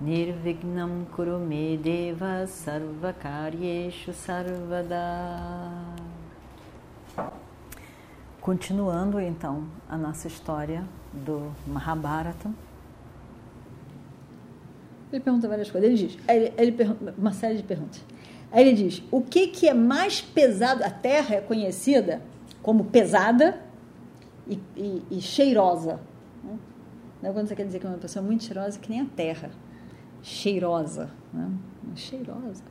Nirvignam Kurume Deva Sarvakaryeshu Sarvada Continuando então a nossa história do Mahabharata. Ele pergunta várias coisas. Ele diz, ele, ele uma série de perguntas. Aí ele diz: o que, que é mais pesado? A Terra é conhecida como pesada e, e, e cheirosa. Né? Quando você quer dizer que é uma pessoa muito cheirosa, que nem a Terra, cheirosa, né? cheirosa.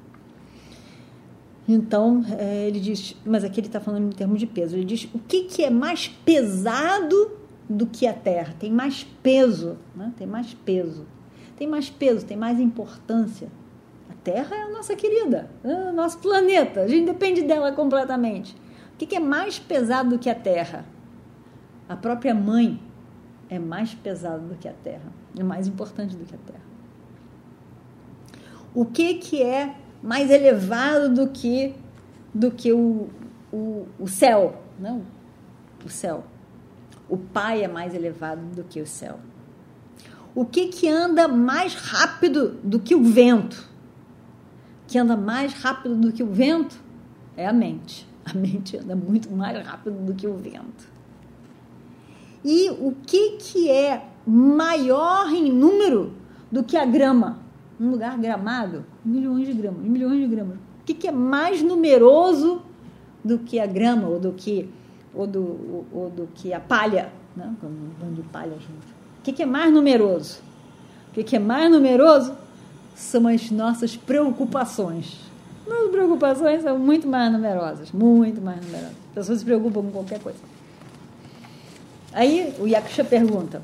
Então, é, ele diz, mas aqui ele está falando em termos de peso. Ele diz: o que, que é mais pesado do que a Terra? Tem mais peso, né? tem mais peso. Tem mais peso, tem mais importância. A Terra é a nossa querida, é o nosso planeta, a gente depende dela completamente. O que, que é mais pesado do que a Terra? A própria mãe é mais pesado do que a Terra, é mais importante do que a Terra. O que, que é mais elevado do que do que o, o, o céu, não? O céu. O Pai é mais elevado do que o céu. O que que anda mais rápido do que o vento? Que anda mais rápido do que o vento é a mente. A mente anda muito mais rápido do que o vento. E o que que é maior em número do que a grama? Um lugar gramado, milhões de gramas, milhões de gramas. O que, que é mais numeroso do que a grama ou do que ou do, ou, ou do que a palha, né? Quando de palha junto. O que, que é mais numeroso? O que, que é mais numeroso são as nossas preocupações. Nossas preocupações são muito mais numerosas, muito mais numerosas. As pessoas se preocupam com qualquer coisa. Aí o Yaksha pergunta: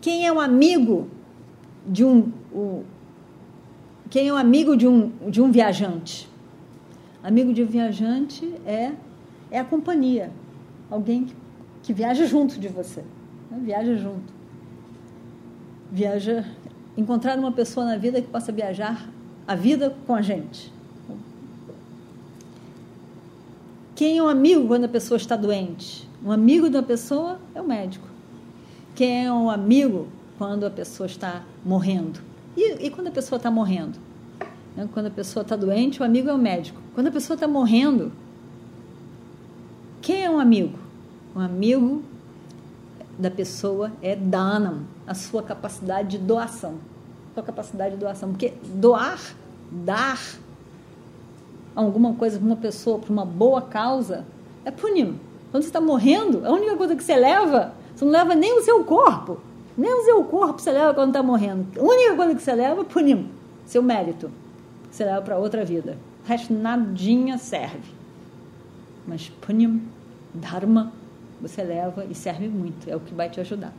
quem é um amigo de um, o, quem é um amigo de um, de um viajante? Amigo de um viajante é, é a companhia, alguém que, que viaja junto de você, né? viaja junto. Viaja, encontrar uma pessoa na vida que possa viajar a vida com a gente. Quem é um amigo quando a pessoa está doente? Um amigo da pessoa é o médico. Quem é um amigo quando a pessoa está morrendo? E, e quando a pessoa está morrendo? Né? Quando a pessoa está doente, o amigo é o médico. Quando a pessoa está morrendo, quem é um amigo? Um amigo da pessoa é danam, a sua capacidade de doação. Sua capacidade de doação. Porque doar, dar alguma coisa para uma pessoa, para uma boa causa, é punim. Quando você está morrendo, a única coisa que você leva, você não leva nem o seu corpo. Nem o seu corpo você leva quando está morrendo. A única coisa que você leva é punim, seu mérito. Você leva para outra vida. O resto nadinha serve. Mas punim, dharma, você leva e serve muito. É o que vai te ajudar.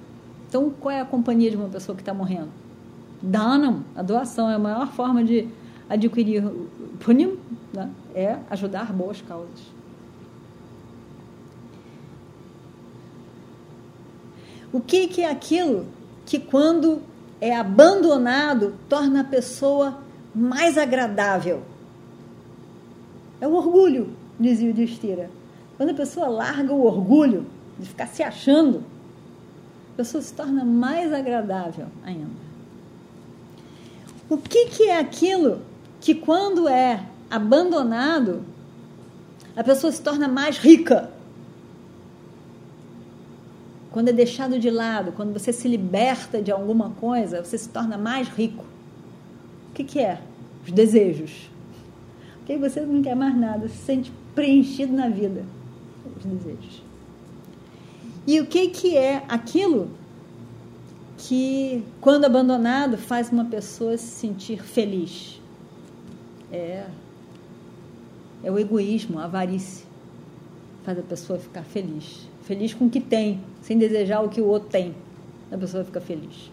Então, qual é a companhia de uma pessoa que está morrendo? Danam, a doação é a maior forma de adquirir punim, né? é ajudar boas causas. O que, que é aquilo que, quando é abandonado, torna a pessoa mais agradável? É o orgulho, dizia o Destira. Quando a pessoa larga o orgulho de ficar se achando, a pessoa se torna mais agradável ainda. O que, que é aquilo que, quando é abandonado, a pessoa se torna mais rica? Quando é deixado de lado, quando você se liberta de alguma coisa, você se torna mais rico. O que, que é? Os desejos. Porque você não quer mais nada, se sente preenchido na vida. Os desejos. E o que, que é aquilo que, quando abandonado, faz uma pessoa se sentir feliz? É, é o egoísmo, a avarice. Faz a pessoa ficar feliz feliz com o que tem, sem desejar o que o outro tem. A pessoa fica feliz.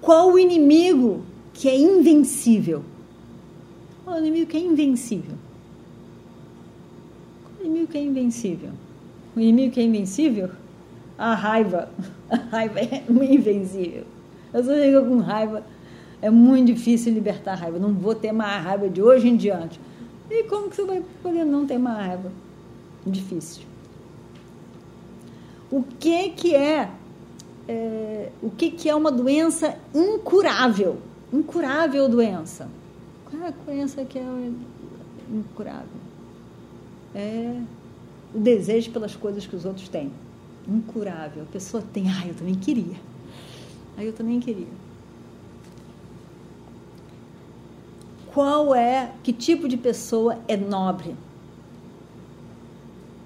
Qual o inimigo que é invencível? Qual o inimigo que é invencível? Qual o inimigo que é invencível? O inimigo que é invencível? A raiva. A raiva é invencível. Eu só chego com raiva. É muito difícil libertar a raiva. Não vou ter mais raiva de hoje em diante. E como que você vai poder não ter mais raiva? Difícil. O que que é, é o que que é uma doença incurável? Incurável doença. Qual é a doença que é incurável? É o desejo pelas coisas que os outros têm. Incurável. A pessoa tem, ah, eu também queria. Aí eu também queria. Qual é, que tipo de pessoa é nobre?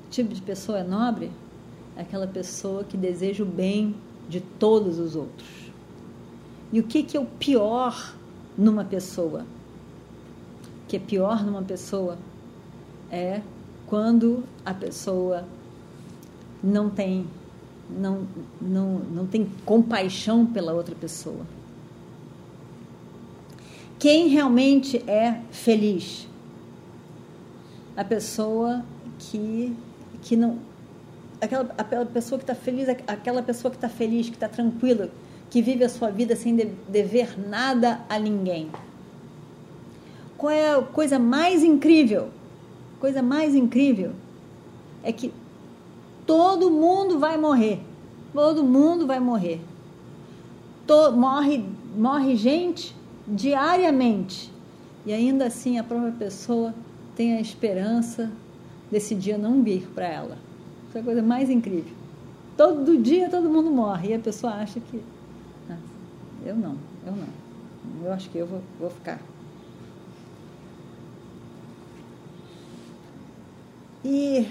Que tipo de pessoa é nobre? É aquela pessoa que deseja o bem de todos os outros. E o que, que é o pior numa pessoa? O que é pior numa pessoa é quando a pessoa não tem não, não, não tem compaixão pela outra pessoa. Quem realmente é feliz? A pessoa que, que não. Aquela, aquela pessoa que está feliz, aquela pessoa que está feliz, que está tranquila, que vive a sua vida sem dever nada a ninguém. Qual é a coisa mais incrível? Coisa mais incrível é que todo mundo vai morrer. Todo mundo vai morrer. To, morre, morre gente diariamente. E ainda assim a própria pessoa tem a esperança desse dia não vir para ela. Isso é a coisa mais incrível. Todo dia todo mundo morre e a pessoa acha que. Ah, eu não, eu não. Eu acho que eu vou, vou ficar. E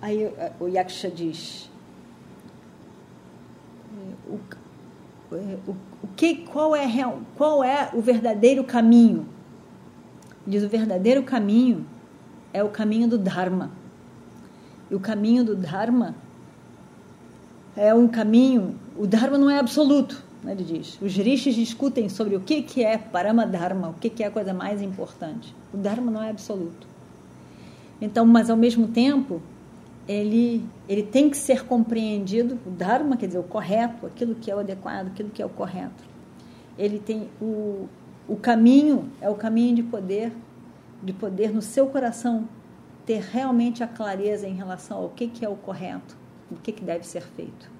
aí o Yaksha diz: o, o, que, qual, é, qual é o verdadeiro caminho? Diz: o verdadeiro caminho é o caminho do Dharma. E o caminho do Dharma é um caminho. O Dharma não é absoluto, né, ele diz. Os rishis discutem sobre o que, que é Paramadharma, o que, que é a coisa mais importante. O Dharma não é absoluto. Então, mas ao mesmo tempo, ele, ele tem que ser compreendido, o Dharma, quer dizer, o correto, aquilo que é o adequado, aquilo que é o correto. Ele tem o, o caminho, é o caminho de poder, de poder no seu coração ter realmente a clareza em relação ao que, que é o correto, o que, que deve ser feito.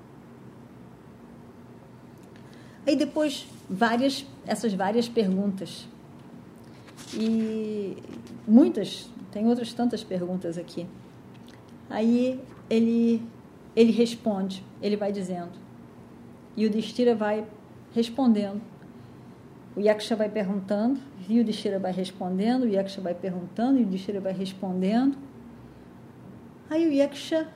Aí depois, várias, essas várias perguntas. E muitas, tem outras tantas perguntas aqui. Aí ele, ele responde, ele vai dizendo. E o Destira vai respondendo. O Yaksha vai perguntando, e o Destira vai respondendo, o Yaksha vai perguntando, e o Destira vai respondendo. Aí o Yaksha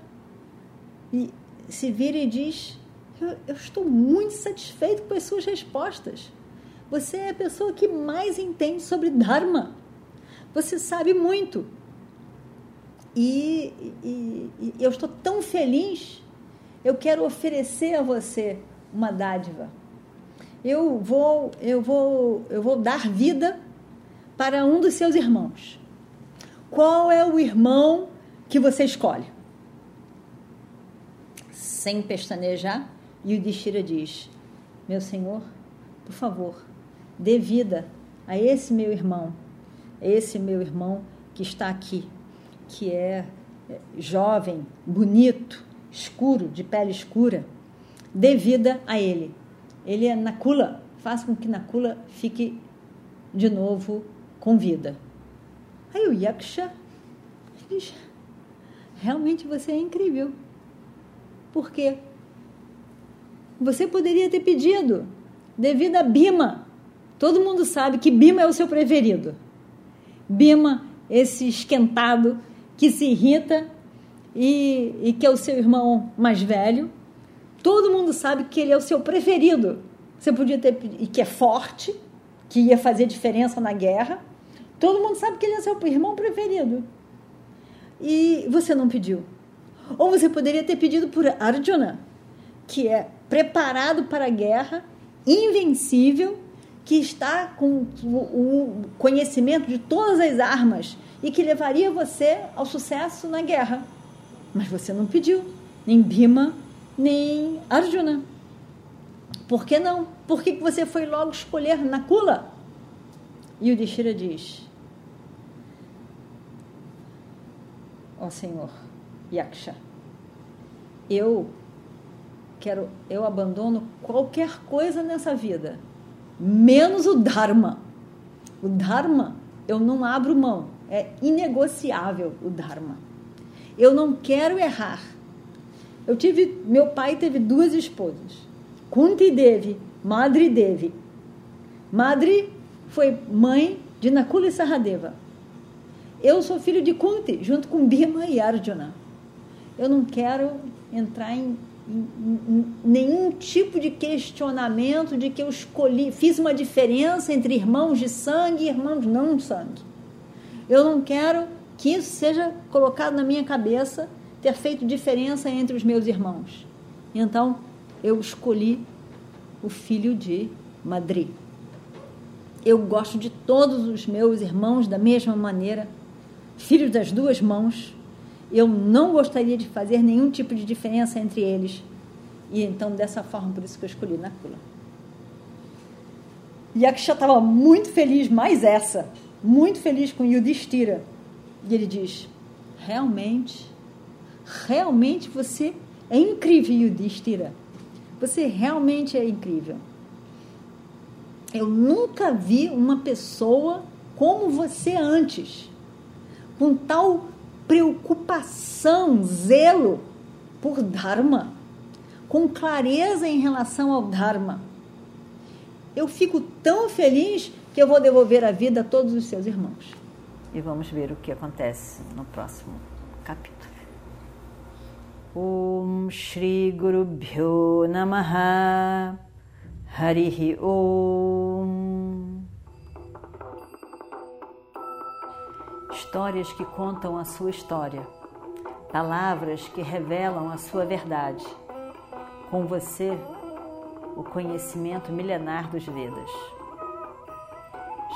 se vira e diz: eu, eu estou muito satisfeito com as suas respostas. Você é a pessoa que mais entende sobre Dharma. Você sabe muito. E, e, e, eu estou tão feliz, eu quero oferecer a você uma dádiva. Eu vou, eu vou, eu vou dar vida para um dos seus irmãos. Qual é o irmão que você escolhe? Sem pestanejar, Yudhishthira diz: Meu senhor, por favor, dê vida a esse meu irmão, esse meu irmão que está aqui que é, é jovem, bonito, escuro, de pele escura, dê vida a ele. Ele é Nakula, faça com que Nakula fique de novo com vida. Aí o Yaksha diz: realmente você é incrível. Por quê? Você poderia ter pedido, devido a Bima. Todo mundo sabe que Bima é o seu preferido. Bima, esse esquentado que se irrita e, e que é o seu irmão mais velho. Todo mundo sabe que ele é o seu preferido. Você podia ter e que é forte, que ia fazer diferença na guerra. Todo mundo sabe que ele é seu irmão preferido. E você não pediu. Ou você poderia ter pedido por Arjuna, que é preparado para a guerra, invencível, que está com o conhecimento de todas as armas e que levaria você ao sucesso na guerra. Mas você não pediu, nem Bhima, nem Arjuna. Por que não? Por que você foi logo escolher Nakula? E o Dishira diz: Ó oh, Senhor, Yaksha, eu quero, eu abandono qualquer coisa nessa vida, menos o Dharma. O Dharma eu não abro mão, é inegociável o Dharma. Eu não quero errar. Eu tive, meu pai teve duas esposas, Kunti Devi, Madri Devi. Madri foi mãe de Nakula e Saradeva. Eu sou filho de Kunti, junto com Bhima e Arjuna. Eu não quero entrar em, em, em, nenhum tipo de questionamento de que eu escolhi, fiz uma diferença entre irmãos de sangue e irmãos não de sangue. Eu não quero que isso seja colocado na minha cabeça ter feito diferença entre os meus irmãos. Então, eu escolhi o filho de Madri. Eu gosto de todos os meus irmãos da mesma maneira filhos das duas mãos, eu não gostaria de fazer nenhum tipo de diferença entre eles. E então, dessa forma, por isso que eu escolhi Nakula. Yaksha estava muito feliz, mais essa, muito feliz com Yudhishthira. E ele diz: realmente, realmente você é incrível, Yudhishthira. Você realmente é incrível. Eu nunca vi uma pessoa como você antes com tal preocupação, zelo por Dharma, com clareza em relação ao Dharma. Eu fico tão feliz que eu vou devolver a vida a todos os seus irmãos. E vamos ver o que acontece no próximo capítulo. Om Shri Guru Bhyo Namaha Harihi Om histórias que contam a sua história, palavras que revelam a sua verdade. Com você, o conhecimento milenar dos Vedas.